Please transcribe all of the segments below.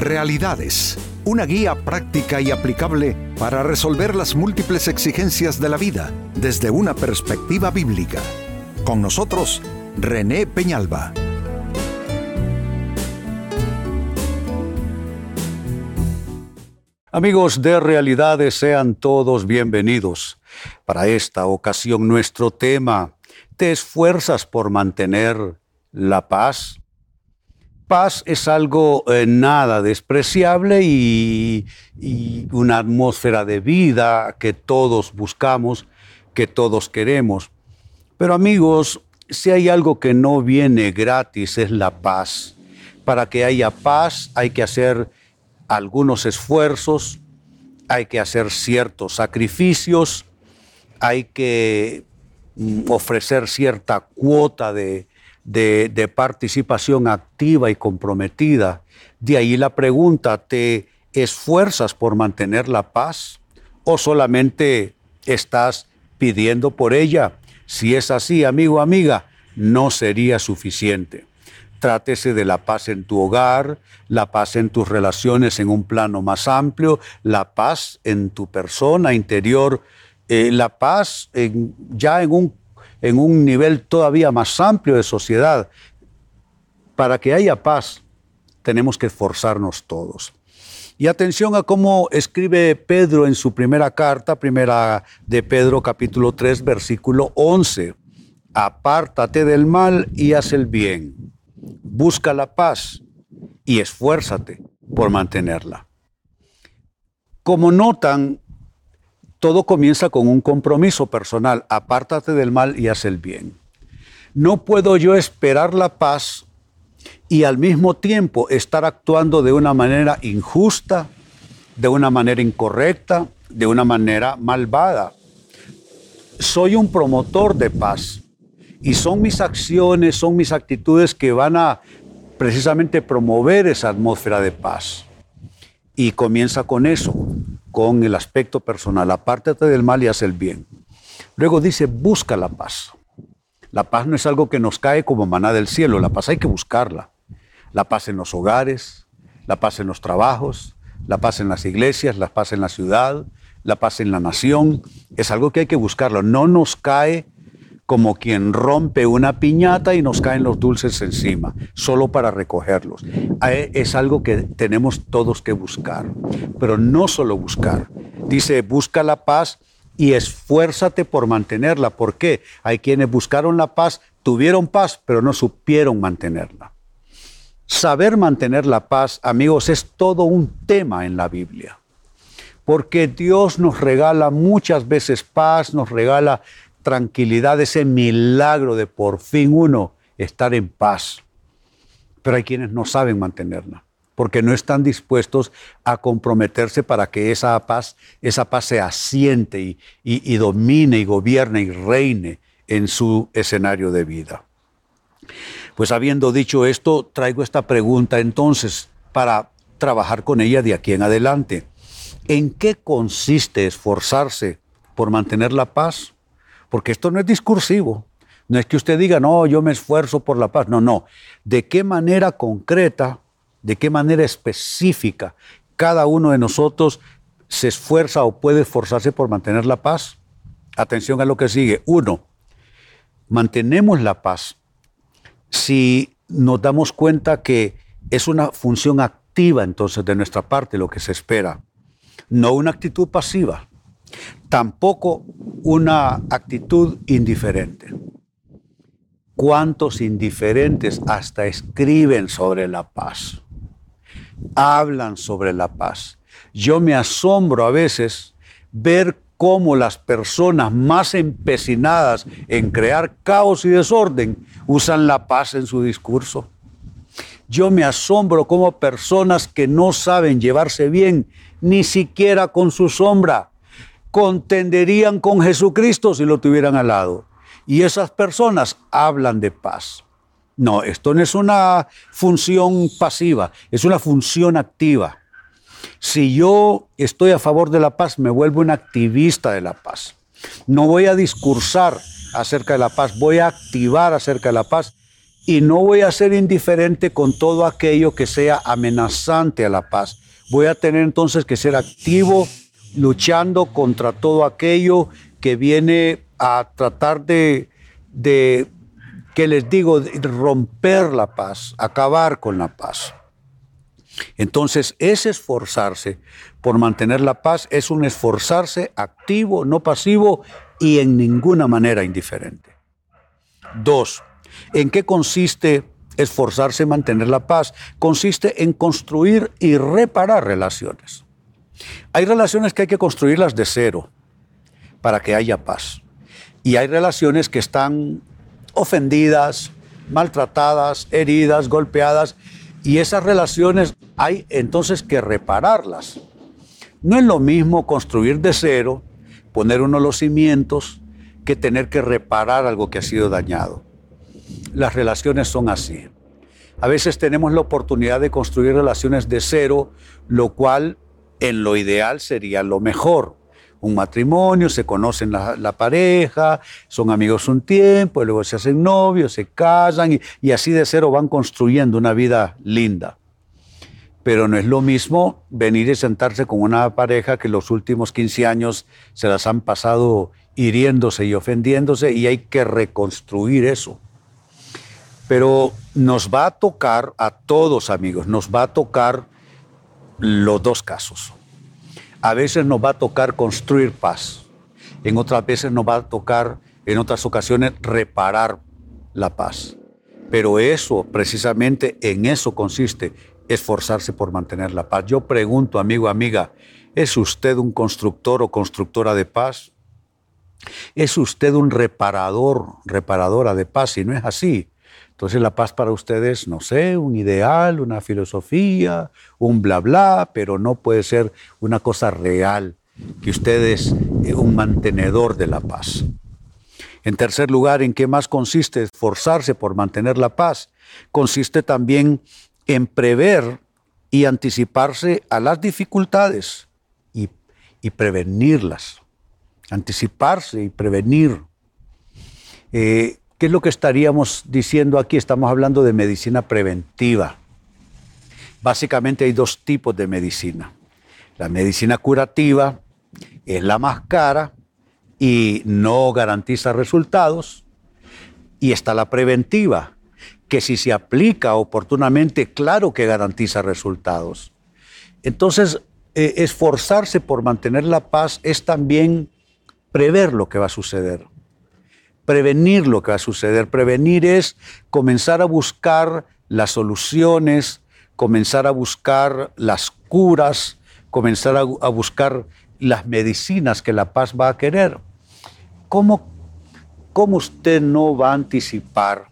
Realidades, una guía práctica y aplicable para resolver las múltiples exigencias de la vida desde una perspectiva bíblica. Con nosotros, René Peñalba. Amigos de Realidades, sean todos bienvenidos. Para esta ocasión nuestro tema, ¿te esfuerzas por mantener la paz? Paz es algo eh, nada despreciable y, y una atmósfera de vida que todos buscamos, que todos queremos. Pero amigos, si hay algo que no viene gratis es la paz. Para que haya paz hay que hacer algunos esfuerzos, hay que hacer ciertos sacrificios, hay que mm, ofrecer cierta cuota de, de, participación activa y comprometida. De ahí la pregunta, ¿te esfuerzas por mantener la paz o solamente estás pidiendo por ella? Si es así, amigo, amiga, no sería suficiente. Trátese de la paz en tu hogar, la paz en tus relaciones en un plano más amplio, la paz en tu persona interior, eh, la paz ya en un en un nivel todavía más amplio de sociedad. Para que haya paz, tenemos que esforzarnos todos. Y atención a cómo escribe Pedro en su primera carta, primera de Pedro capítulo 3, versículo 11. Apártate del mal y haz el bien. Busca la paz y esfuérzate por mantenerla. Como notan, todo comienza con un compromiso personal. Apártate del mal y haz el bien. No puedo yo esperar la paz y al mismo tiempo estar actuando de una manera injusta, de una manera incorrecta, de una manera malvada. Soy un promotor de paz y son mis acciones, son mis actitudes que van a precisamente promover esa atmósfera de paz. Y comienza con eso, con el aspecto personal. Apártate del mal y haz el bien. Luego dice, busca la paz. La paz no es algo que nos cae como maná del cielo, la paz hay que buscarla. La paz en los hogares, la paz en los trabajos, la paz en las iglesias, la paz en la ciudad, la paz en la nación. Es algo que hay que buscarlo. No nos cae como quien rompe una piñata y nos caen los dulces encima, solo para recogerlos. Es algo que tenemos todos que buscar, pero no solo buscar. Dice, busca la paz y esfuérzate por mantenerla. ¿Por qué? Hay quienes buscaron la paz, tuvieron paz, pero no supieron mantenerla. Saber mantener la paz, amigos, es todo un tema en la Biblia. Porque Dios nos regala muchas veces paz, nos regala tranquilidad, ese milagro de por fin uno estar en paz. Pero hay quienes no saben mantenerla, porque no están dispuestos a comprometerse para que esa paz, esa paz se asiente y, y domine y gobierne y reine en su escenario de vida. Pues habiendo dicho esto, traigo esta pregunta entonces para trabajar con ella de aquí en adelante. ¿En qué consiste esforzarse por mantener la paz? Porque esto no es discursivo. No es que usted diga, no, yo me esfuerzo por la paz. No, no. ¿De qué manera concreta, de qué manera específica cada uno de nosotros se esfuerza o puede esforzarse por mantener la paz? Atención a lo que sigue. Uno, mantenemos la paz si nos damos cuenta que es una función activa entonces de nuestra parte lo que se espera, no una actitud pasiva tampoco una actitud indiferente. ¿Cuántos indiferentes hasta escriben sobre la paz? Hablan sobre la paz. Yo me asombro a veces ver cómo las personas más empecinadas en crear caos y desorden usan la paz en su discurso. Yo me asombro cómo personas que no saben llevarse bien ni siquiera con su sombra contenderían con Jesucristo si lo tuvieran al lado. Y esas personas hablan de paz. No, esto no es una función pasiva, es una función activa. Si yo estoy a favor de la paz, me vuelvo un activista de la paz. No voy a discursar acerca de la paz, voy a activar acerca de la paz y no voy a ser indiferente con todo aquello que sea amenazante a la paz. Voy a tener entonces que ser activo luchando contra todo aquello que viene a tratar de, que les digo, romper la paz, acabar con la paz. Entonces, ese esforzarse por mantener la paz es un esforzarse activo, no pasivo y en ninguna manera indiferente. Dos, ¿en qué consiste esforzarse en mantener la paz? Consiste en construir y reparar relaciones. Hay relaciones que hay que construirlas de cero para que haya paz. Y hay relaciones que están ofendidas, maltratadas, heridas, golpeadas, y esas relaciones hay entonces que repararlas. No es lo mismo construir de cero, poner uno los cimientos, que tener que reparar algo que ha sido dañado. Las relaciones son así. A veces tenemos la oportunidad de construir relaciones de cero, lo cual en lo ideal sería lo mejor un matrimonio, se conocen la, pareja, son amigos un tiempo, luego se hacen novios, se casan y, y así de cero van construyendo una vida linda. Pero no es lo mismo venir y sentarse con una pareja que los últimos 15 años se las han pasado hiriéndose y ofendiéndose y hay que reconstruir eso. Pero nos va a tocar a todos amigos, nos va a tocar los dos casos. A veces nos va a tocar construir paz. En otras veces nos va a tocar, en otras ocasiones, reparar la paz. Pero eso, precisamente en eso consiste, esforzarse por mantener la paz. Yo pregunto, amigo, amiga, ¿es usted un constructor o constructora de paz? ¿Es usted un reparador, reparadora de paz? Si no es así, entonces la paz para ustedes, no sé, un ideal, una filosofía, un bla bla, pero no puede ser una cosa real, que usted es eh, un mantenedor de la paz. En tercer lugar, ¿en qué más consiste esforzarse por mantener la paz? Consiste también en prever y anticiparse a las dificultades y, prevenirlas. Anticiparse y prevenir. Eh, ¿Qué es lo que estaríamos diciendo aquí? Estamos hablando de medicina preventiva. Básicamente hay dos tipos de medicina. La medicina curativa es la más cara y no garantiza resultados. Y está la preventiva, que si se aplica oportunamente, claro que garantiza resultados. Entonces, eh, esforzarse por mantener la paz es también prever lo que va a suceder prevenir lo que va a suceder. Prevenir es comenzar a buscar las soluciones, comenzar a buscar las curas, comenzar a, buscar las medicinas que la paz va a querer. ¿Cómo, ¿Cómo usted no va a anticipar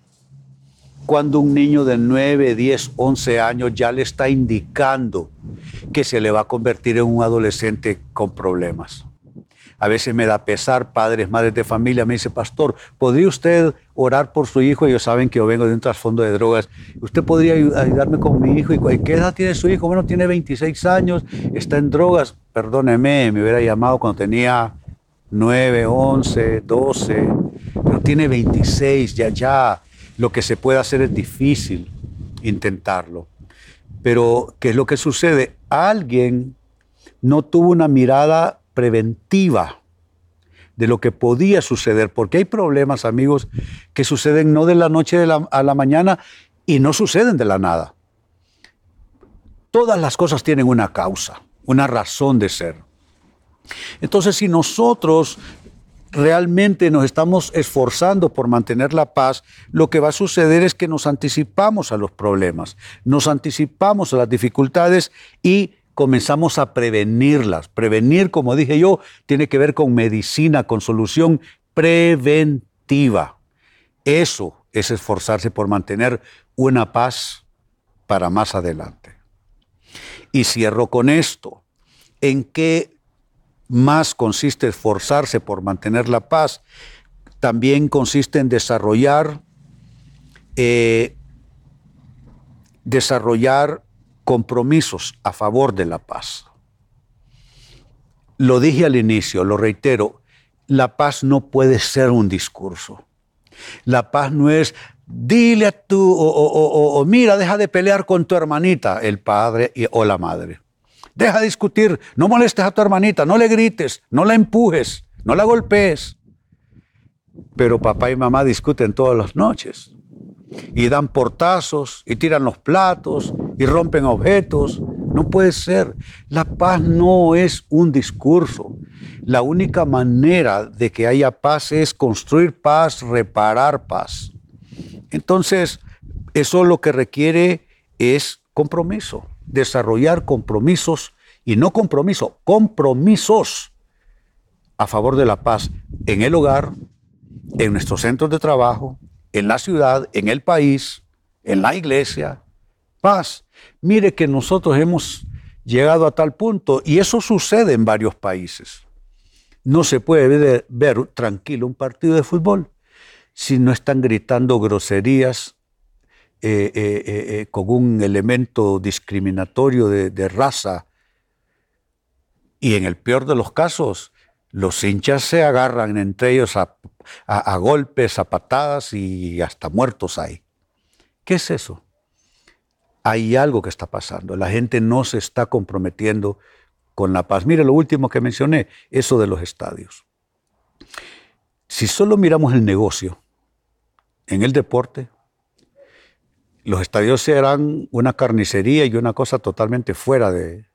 cuando un niño de 9, 10, 11 años ya le está indicando que se le va a convertir en un adolescente con problemas? A veces me da pesar, padres, madres de familia, me dice, pastor, ¿podría usted orar por su hijo? Ellos saben que yo vengo de un trasfondo de drogas. ¿Usted podría ayudarme con mi hijo? ¿Y qué edad tiene su hijo? Bueno, tiene 26 años, está en drogas. Perdóneme, me hubiera llamado cuando tenía 9, 11, 12, pero tiene 26, ya, ya. Lo que se puede hacer es difícil intentarlo. Pero, ¿qué es lo que sucede? Alguien no tuvo una mirada preventiva de lo que podía suceder, porque hay problemas, amigos, que suceden no de la noche a la mañana y no suceden de la nada. Todas las cosas tienen una causa, una razón de ser. Entonces, si nosotros realmente nos estamos esforzando por mantener la paz, lo que va a suceder es que nos anticipamos a los problemas, nos anticipamos a las dificultades y comenzamos a prevenirlas. Prevenir, como dije yo, tiene que ver con medicina, con solución preventiva. Eso es esforzarse por mantener una paz para más adelante. Y cierro con esto. ¿En qué más consiste esforzarse por mantener la paz? También consiste en desarrollar, eh, desarrollar compromisos a favor de la paz. Lo dije al inicio, lo reitero, la paz no puede ser un discurso. La paz no es dile a tu, o, mira, deja de pelear con tu hermanita, el padre o la madre. Deja de discutir, no molestes a tu hermanita, no le grites, no la empujes, no la golpees. Pero papá y mamá discuten todas las noches y dan portazos y tiran los platos y rompen objetos. No puede ser. La paz no es un discurso. La única manera de que haya paz es construir paz, reparar paz. Entonces, eso lo que requiere es compromiso, desarrollar compromisos y no compromiso, compromisos a favor de la paz en el hogar, en nuestros centros de trabajo, en la ciudad, en el país, en la iglesia. Paz. Mire que nosotros hemos llegado a tal punto y eso sucede en varios países. No se puede ver, tranquilo un partido de fútbol si no están gritando groserías eh, eh, eh, con un elemento discriminatorio de, raza. Y en el peor de los casos, los hinchas se agarran entre ellos a, a, golpes, a patadas y hasta muertos hay. ¿Qué es eso? Hay algo que está pasando. La gente no se está comprometiendo con la paz. Mire lo último que mencioné, eso de los estadios. Si solo miramos el negocio, en el deporte, los estadios serán una carnicería y una cosa totalmente fuera de,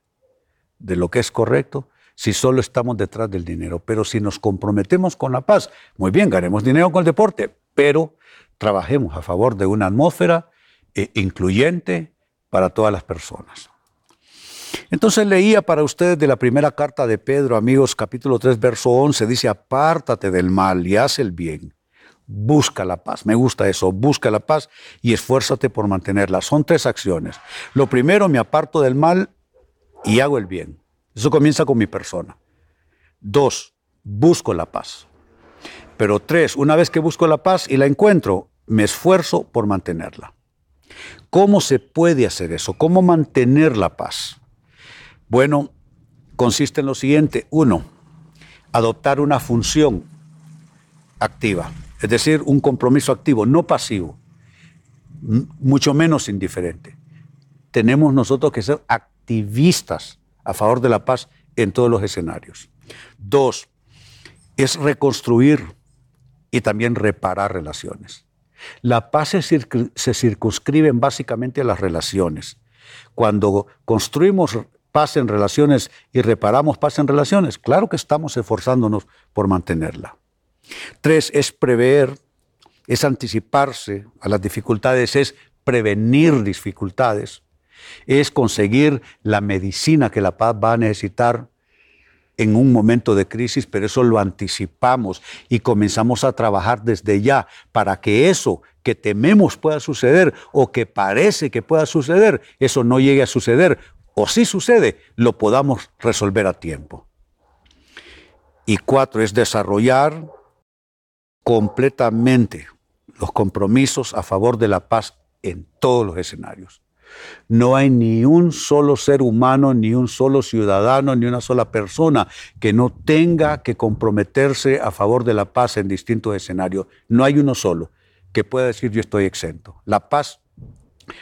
lo que es correcto si solo estamos detrás del dinero. Pero si nos comprometemos con la paz, muy bien, ganemos dinero con el deporte, pero trabajemos a favor de una atmósfera eh, incluyente para todas las personas. Entonces leía para ustedes de la primera carta de Pedro, amigos, capítulo 3, verso 11, dice, apártate del mal y haz el bien busca la paz. Me gusta eso, busca la paz y esfuérzate por mantenerla. Son tres acciones. Lo primero, me aparto del mal y hago el bien. Eso comienza con mi persona. Dos, busco la paz. Pero tres, una vez que busco la paz y la encuentro, me esfuerzo por mantenerla. ¿Cómo se puede hacer eso? ¿Cómo mantener la paz? Bueno, consiste en lo siguiente. Uno, adoptar una función activa es decir, un compromiso activo, no pasivo, mucho menos indiferente. Tenemos nosotros que ser activistas a favor de la paz en todos los escenarios. Dos, es reconstruir y también reparar relaciones. La paz se, circunscribe básicamente a las relaciones. Cuando construimos paz en relaciones y reparamos paz en relaciones, claro que estamos esforzándonos por mantenerla. Tres, es prever, es anticiparse a las dificultades, es prevenir dificultades, es conseguir la medicina que la paz va a necesitar en un momento de crisis, pero eso lo anticipamos y comenzamos a trabajar desde ya para que eso que tememos pueda suceder o que parece que pueda suceder, eso no llegue a suceder o si sucede, lo podamos resolver a tiempo. Y cuatro es desarrollar completamente los compromisos a favor de la paz en todos los escenarios. No hay ni un solo ser humano, ni un solo ciudadano, ni una sola persona que no tenga que comprometerse a favor de la paz en distintos escenarios. No hay uno solo que pueda decir yo estoy exento. La paz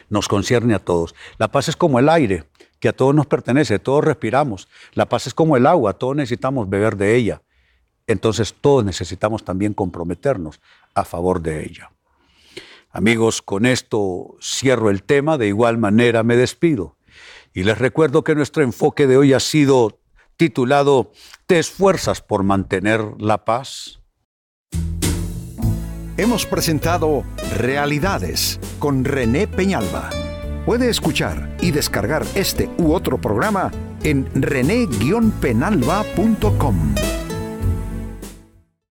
nos concierne a todos. La paz es como el aire, que a todos nos pertenece, todos respiramos. La paz es como el agua, todos necesitamos beber de ella entonces todos necesitamos también comprometernos a favor de ella. Amigos, con esto cierro el tema, de igual manera me despido. Y les recuerdo que nuestro enfoque de hoy ha sido titulado ¿Te esfuerzas por mantener la paz? Hemos presentado Realidades con René Peñalba. Puede escuchar y descargar este u otro programa en rene-penalba.com.